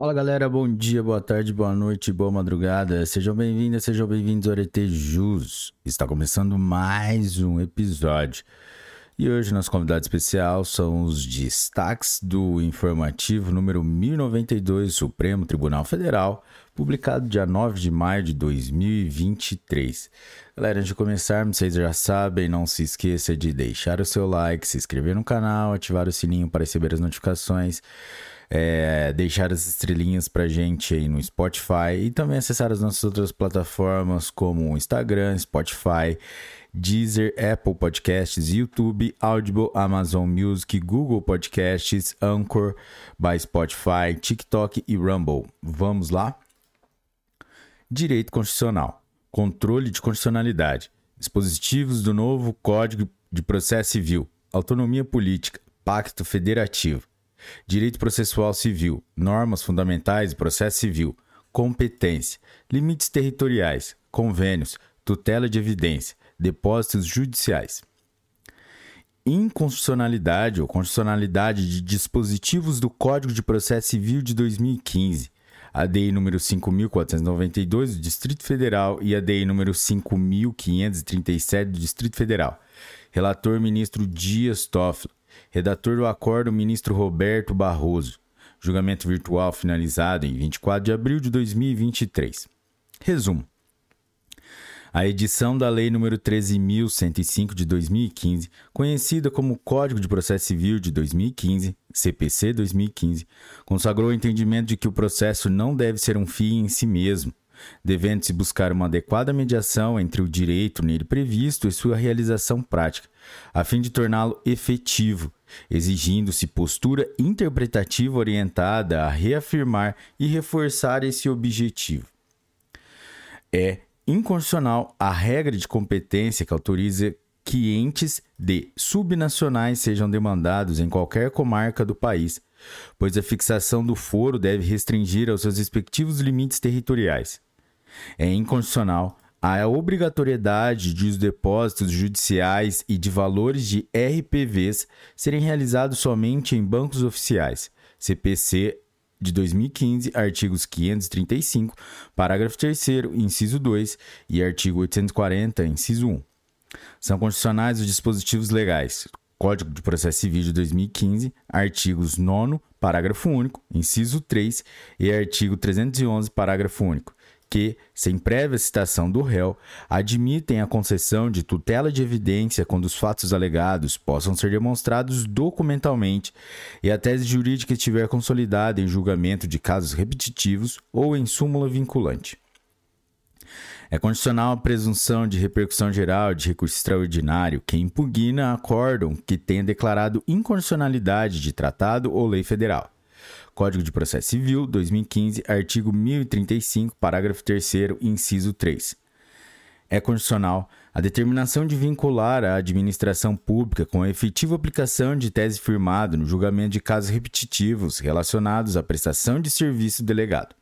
Fala galera, bom dia, boa tarde, boa noite, boa madrugada. Sejam bem-vindas, sejam bem-vindos ao Arete Jus. Está começando mais um episódio. E hoje nosso convidado especial são os destaques do informativo número 1092 Supremo Tribunal Federal, publicado dia 9 de maio de 2023. Galera, antes de começarmos, vocês já sabem, não se esqueça de deixar o seu like, se inscrever no canal, ativar o sininho para receber as notificações é, deixar as estrelinhas pra gente aí no Spotify e também acessar as nossas outras plataformas como Instagram, Spotify, Deezer, Apple Podcasts, YouTube, Audible, Amazon Music, Google Podcasts, Anchor, by Spotify, TikTok e Rumble. Vamos lá? Direito Constitucional. Controle de constitucionalidade. Dispositivos do novo Código de Processo Civil. Autonomia política. Pacto Federativo direito processual civil, normas fundamentais e processo civil, competência, limites territoriais, convênios, tutela de evidência, depósitos judiciais. Inconstitucionalidade ou constitucionalidade de dispositivos do Código de Processo Civil de 2015, ADI número 5492 do Distrito Federal e ADI número 5537 do Distrito Federal. Relator ministro Dias Toffoli. Redator do acordo, ministro Roberto Barroso. Julgamento virtual finalizado em 24 de abril de 2023. Resumo. A edição da Lei nº 13.105 de 2015, conhecida como Código de Processo Civil de 2015, CPC 2015, consagrou o entendimento de que o processo não deve ser um fim em si mesmo, devendo-se buscar uma adequada mediação entre o direito nele previsto e sua realização prática, a fim de torná-lo efetivo, exigindo-se postura interpretativa orientada a reafirmar e reforçar esse objetivo. É inconstitucional a regra de competência que autoriza que entes de subnacionais sejam demandados em qualquer comarca do país, pois a fixação do foro deve restringir aos seus respectivos limites territoriais. É inconstitucional a obrigatoriedade de os depósitos judiciais e de valores de RPVs serem realizados somente em bancos oficiais. CPC de 2015, artigos 535, parágrafo 3 inciso 2 e artigo 840, inciso 1. São constitucionais os dispositivos legais. Código de Processo Civil de 2015, artigos 9 parágrafo único, inciso 3 e artigo 311, parágrafo único que, sem prévia citação do réu, admitem a concessão de tutela de evidência quando os fatos alegados possam ser demonstrados documentalmente e a tese jurídica estiver consolidada em julgamento de casos repetitivos ou em súmula vinculante. É condicional a presunção de repercussão geral de recurso extraordinário que impugna acórdão que tenha declarado incondicionalidade de tratado ou lei federal Código de Processo Civil, 2015, artigo 1035, parágrafo 3, inciso 3. É condicional a determinação de vincular a administração pública com a efetiva aplicação de tese firmado no julgamento de casos repetitivos relacionados à prestação de serviço delegado.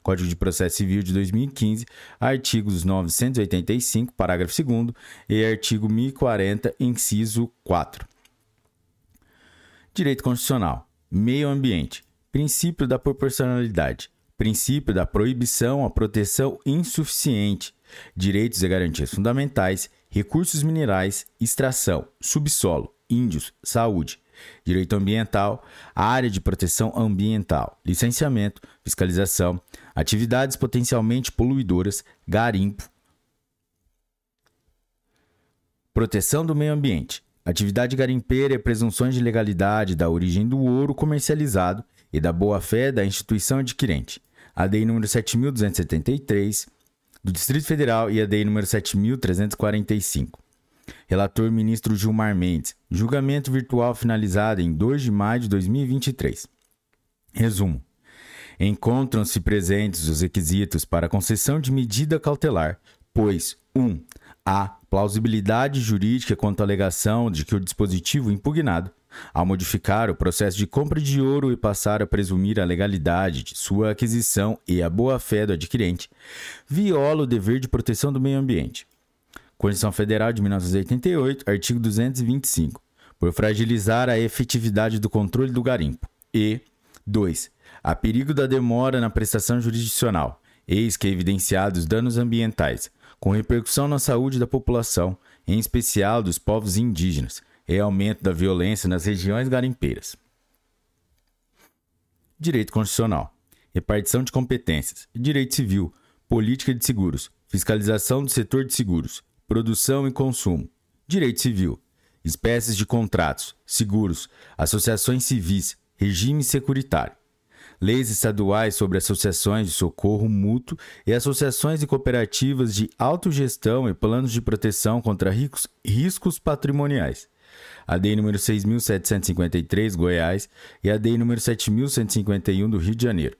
Código de Processo Civil de 2015, artigos 985, parágrafo 2 e artigo 1040, inciso 4. Direito Constitucional. Meio Ambiente. Princípio da proporcionalidade, princípio da proibição à proteção insuficiente, direitos e garantias fundamentais, recursos minerais, extração, subsolo, índios, saúde, direito ambiental, área de proteção ambiental, licenciamento, fiscalização, atividades potencialmente poluidoras, garimpo, proteção do meio ambiente, atividade garimpeira e presunções de legalidade da origem do ouro comercializado e da boa-fé da instituição adquirente. A DEI número 7273 do Distrito Federal e a DEI número 7345. Relator ministro Gilmar Mendes. Julgamento virtual finalizado em 2 de maio de 2023. Resumo. Encontram-se presentes os requisitos para concessão de medida cautelar, pois 1. Um, há plausibilidade jurídica quanto à alegação de que o dispositivo impugnado ao modificar o processo de compra de ouro e passar a presumir a legalidade de sua aquisição e a boa-fé do adquirente, viola o dever de proteção do meio ambiente. Constituição Federal de 1988, artigo 225, por fragilizar a efetividade do controle do garimpo. E 2. Há perigo da demora na prestação jurisdicional, eis que evidenciados danos ambientais, com repercussão na saúde da população, em especial dos povos indígenas, e aumento da violência nas regiões garimpeiras. Direito Constitucional, repartição de competências, direito civil, política de seguros, fiscalização do setor de seguros, produção e consumo, direito civil, espécies de contratos, seguros, associações civis, regime securitário, leis estaduais sobre associações de socorro mútuo e associações e cooperativas de autogestão e planos de proteção contra riscos, riscos patrimoniais. A DEI número 6.753, Goiás, e a DEI número 7.151 do Rio de Janeiro.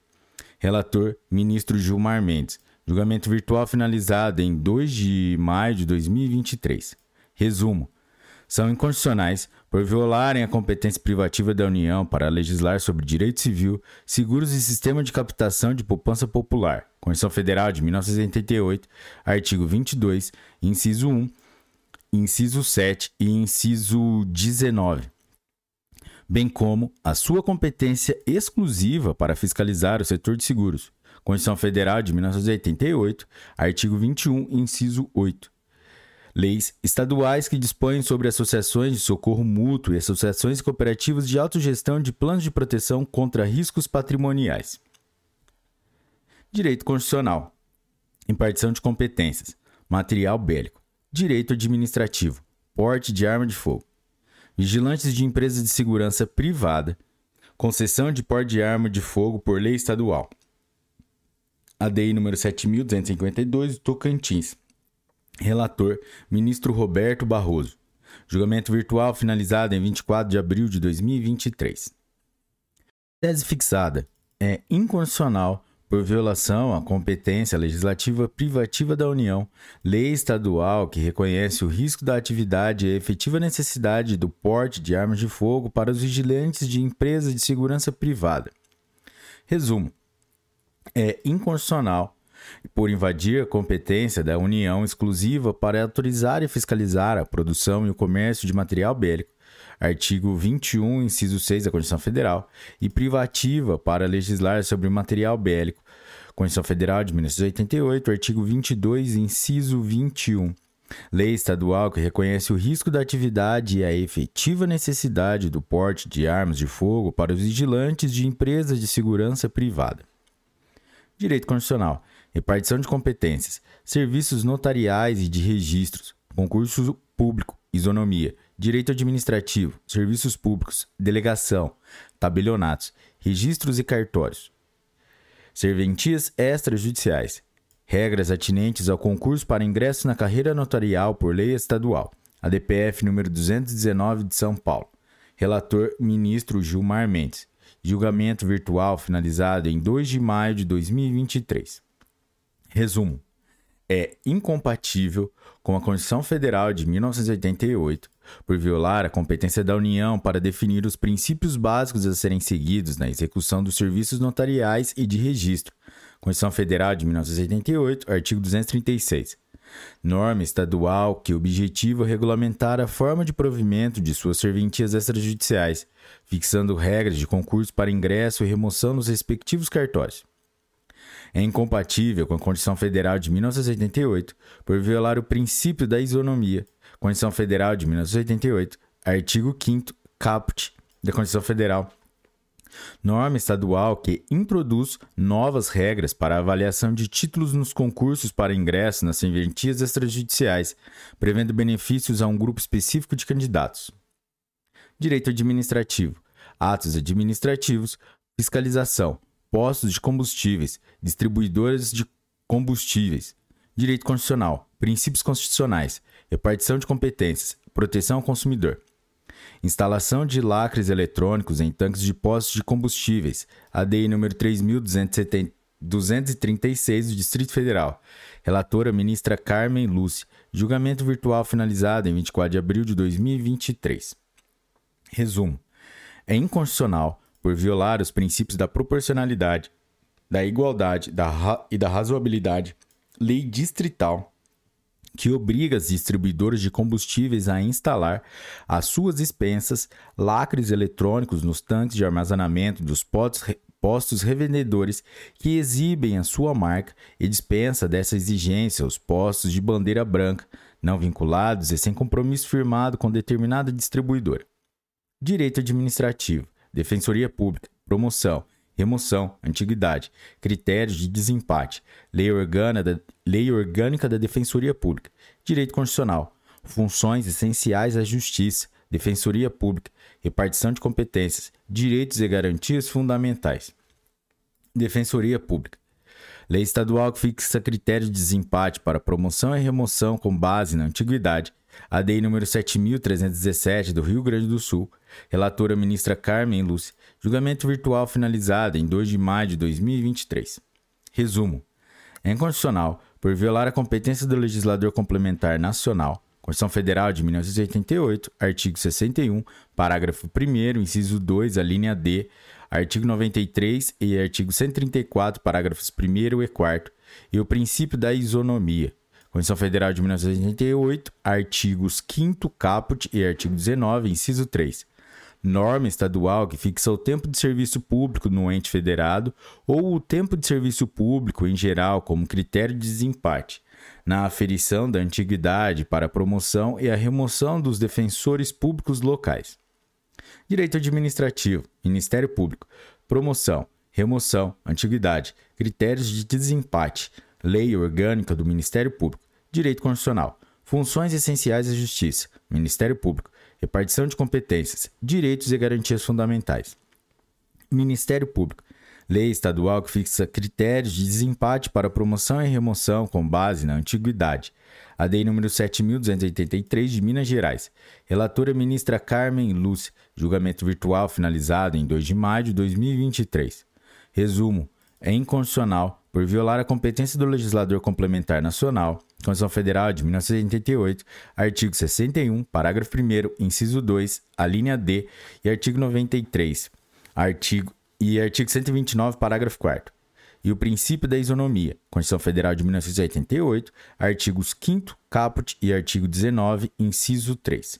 Relator, ministro Gilmar Mendes. Julgamento virtual finalizado em 2 de maio de 2023. Resumo: são inconstitucionais por violarem a competência privativa da União para legislar sobre direito civil, seguros e sistema de captação de poupança popular. Constituição Federal de 1988, artigo 22, inciso 1, inciso 7 e inciso 19 bem como a sua competência exclusiva para fiscalizar o setor de seguros. Constituição Federal de 1988, artigo 21, inciso 8. Leis estaduais que dispõem sobre associações de socorro mútuo e associações cooperativas de autogestão de planos de proteção contra riscos patrimoniais. Direito Constitucional. Impartição de competências. Material bélico. Direito administrativo. Porte de arma de fogo. Vigilantes de empresas de segurança privada. Concessão de porte de arma de fogo por lei estadual. ADI número 7252, Tocantins. Relator: Ministro Roberto Barroso. Julgamento virtual finalizado em 24 de abril de 2023. Tese fixada: é inconstitucional por violação à competência legislativa privativa da União, lei estadual que reconhece o risco da atividade e a efetiva necessidade do porte de armas de fogo para os vigilantes de empresas de segurança privada. Resumo: é inconstitucional por invadir a competência da União exclusiva para autorizar e fiscalizar a produção e o comércio de material bélico, artigo 21, inciso 6 da Constituição Federal, e privativa para legislar sobre material bélico, Constituição Federal de 1988, artigo 22, inciso 21. Lei estadual que reconhece o risco da atividade e a efetiva necessidade do porte de armas de fogo para os vigilantes de empresas de segurança privada. Direito Constitucional, repartição de competências, serviços notariais e de registros, concurso público, isonomia, direito administrativo, serviços públicos, delegação, tabelionatos, registros e cartórios, serventias extrajudiciais, regras atinentes ao concurso para ingresso na carreira notarial por lei estadual, ADPF número 219 de São Paulo. Relator ministro Gilmar Mendes. Julgamento virtual finalizado em 2 de maio de 2023. Resumo: é incompatível com a Constituição Federal de 1988 por violar a competência da União para definir os princípios básicos a serem seguidos na execução dos serviços notariais e de registro. Constituição Federal de 1988, artigo 236 norma estadual que objetiva regulamentar a forma de provimento de suas serventias extrajudiciais, fixando regras de concurso para ingresso e remoção nos respectivos cartórios. É incompatível com a Constituição Federal de 1988 por violar o princípio da isonomia. Constituição Federal de 1988, artigo 5 caput da Constituição Federal norma estadual que introduz novas regras para avaliação de títulos nos concursos para ingresso nas serventias extrajudiciais, prevendo benefícios a um grupo específico de candidatos. Direito administrativo, atos administrativos, fiscalização, postos de combustíveis, distribuidoras de combustíveis, direito constitucional, princípios constitucionais, repartição de competências, proteção ao consumidor. Instalação de lacres eletrônicos em tanques de postos de combustíveis, ADI número 3236 do Distrito Federal. Relatora ministra Carmen Lúcia. Julgamento virtual finalizado em 24 de abril de 2023. Resumo: é inconstitucional por violar os princípios da proporcionalidade, da igualdade da e da razoabilidade, lei distrital que obriga as distribuidoras de combustíveis a instalar às suas expensas lacres eletrônicos nos tanques de armazenamento dos postos revendedores que exibem a sua marca e dispensa dessa exigência os postos de bandeira branca, não vinculados e sem compromisso firmado com determinada distribuidora. Direito administrativo, defensoria pública, promoção, remoção, antiguidade, critérios de desempate, lei, da, lei orgânica da defensoria pública, direito constitucional, funções essenciais à justiça, defensoria pública, repartição de competências, direitos e garantias fundamentais. Defensoria Pública. Lei estadual que fixa critérios de desempate para promoção e remoção com base na antiguidade. A DEI número 7317 do Rio Grande do Sul. Relatora ministra Carmen Lúcia. Julgamento virtual finalizado em 2 de maio de 2023. Resumo. É inconstitucional, por violar a competência do legislador complementar nacional, Constituição Federal de 1988, artigo 61, parágrafo 1 inciso 2, a linha D, artigo 93 e artigo 134, parágrafos 1 e 4, e o princípio da isonomia. Constituição Federal de 1988, artigos 5 caput e artigo 19, inciso 3. Norma estadual que fixa o tempo de serviço público no ente federado ou o tempo de serviço público em geral como critério de desempate na aferição da antiguidade para a promoção e a remoção dos defensores públicos locais. Direito administrativo, Ministério Público, promoção, remoção, antiguidade, critérios de desempate, lei orgânica do Ministério Público, direito constitucional, funções essenciais à justiça, Ministério Público, repartição de competências, direitos e garantias fundamentais. Ministério Público, lei estadual que fixa critérios de desempate para promoção e remoção com base na antiguidade. A DEI número 7.283 de Minas Gerais. Relatora ministra Carmen Lúcia. Julgamento virtual finalizado em 2 de maio de 2023. Resumo: é inconstitucional por violar a competência do legislador complementar nacional, Constituição Federal de 1988, artigo 61, parágrafo 1, inciso 2, a linha D e artigo 93, artigo e artigo 129, parágrafo 4 e o princípio da isonomia, Constituição Federal de 1988, artigos 5 caput e artigo 19, inciso 3.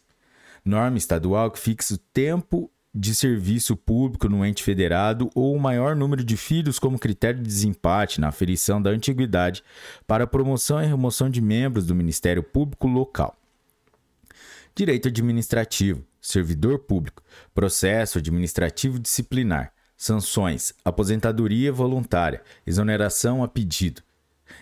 Norma estadual que fixa o tempo de serviço público no ente federado ou o maior número de filhos como critério de desempate na aferição da antiguidade para promoção e remoção de membros do Ministério Público local. Direito administrativo, servidor público, processo administrativo disciplinar, sanções, aposentadoria voluntária, exoneração a pedido,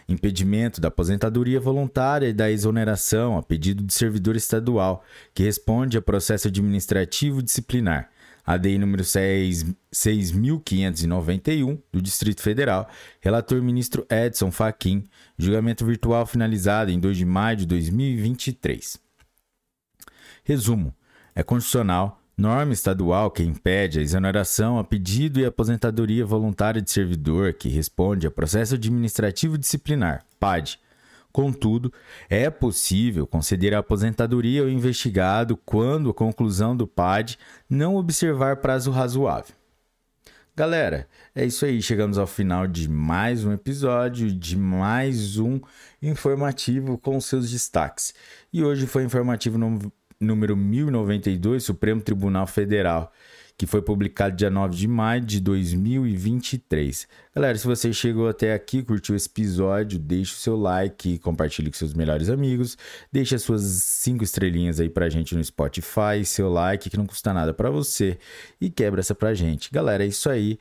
impedimento da aposentadoria voluntária e da exoneração a pedido de servidor estadual que responde a processo administrativo disciplinar. ADI número 6.591 do Distrito Federal, relator ministro Edson Fachin, julgamento virtual finalizado em 2 de maio de 2023. Resumo: é constitucional Norma estadual que impede a exoneração a pedido e aposentadoria voluntária de servidor que responde a processo administrativo disciplinar, PAD. Contudo, é possível conceder a aposentadoria ao investigado quando a conclusão do PAD não observar prazo razoável. Galera, é isso aí. Chegamos ao final de mais um episódio, de mais um informativo com seus destaques. E hoje foi informativo número 1092, Supremo Tribunal Federal, que foi publicado dia 9 de maio de 2023. Galera, se você chegou até aqui, curtiu esse episódio, deixe o seu like, compartilhe com seus melhores amigos, deixe as suas cinco estrelinhas aí pra gente no Spotify, seu like que não custa nada para você e quebra essa pra gente. Galera, é isso aí.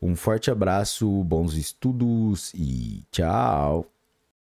Um forte abraço, bons estudos e tchau!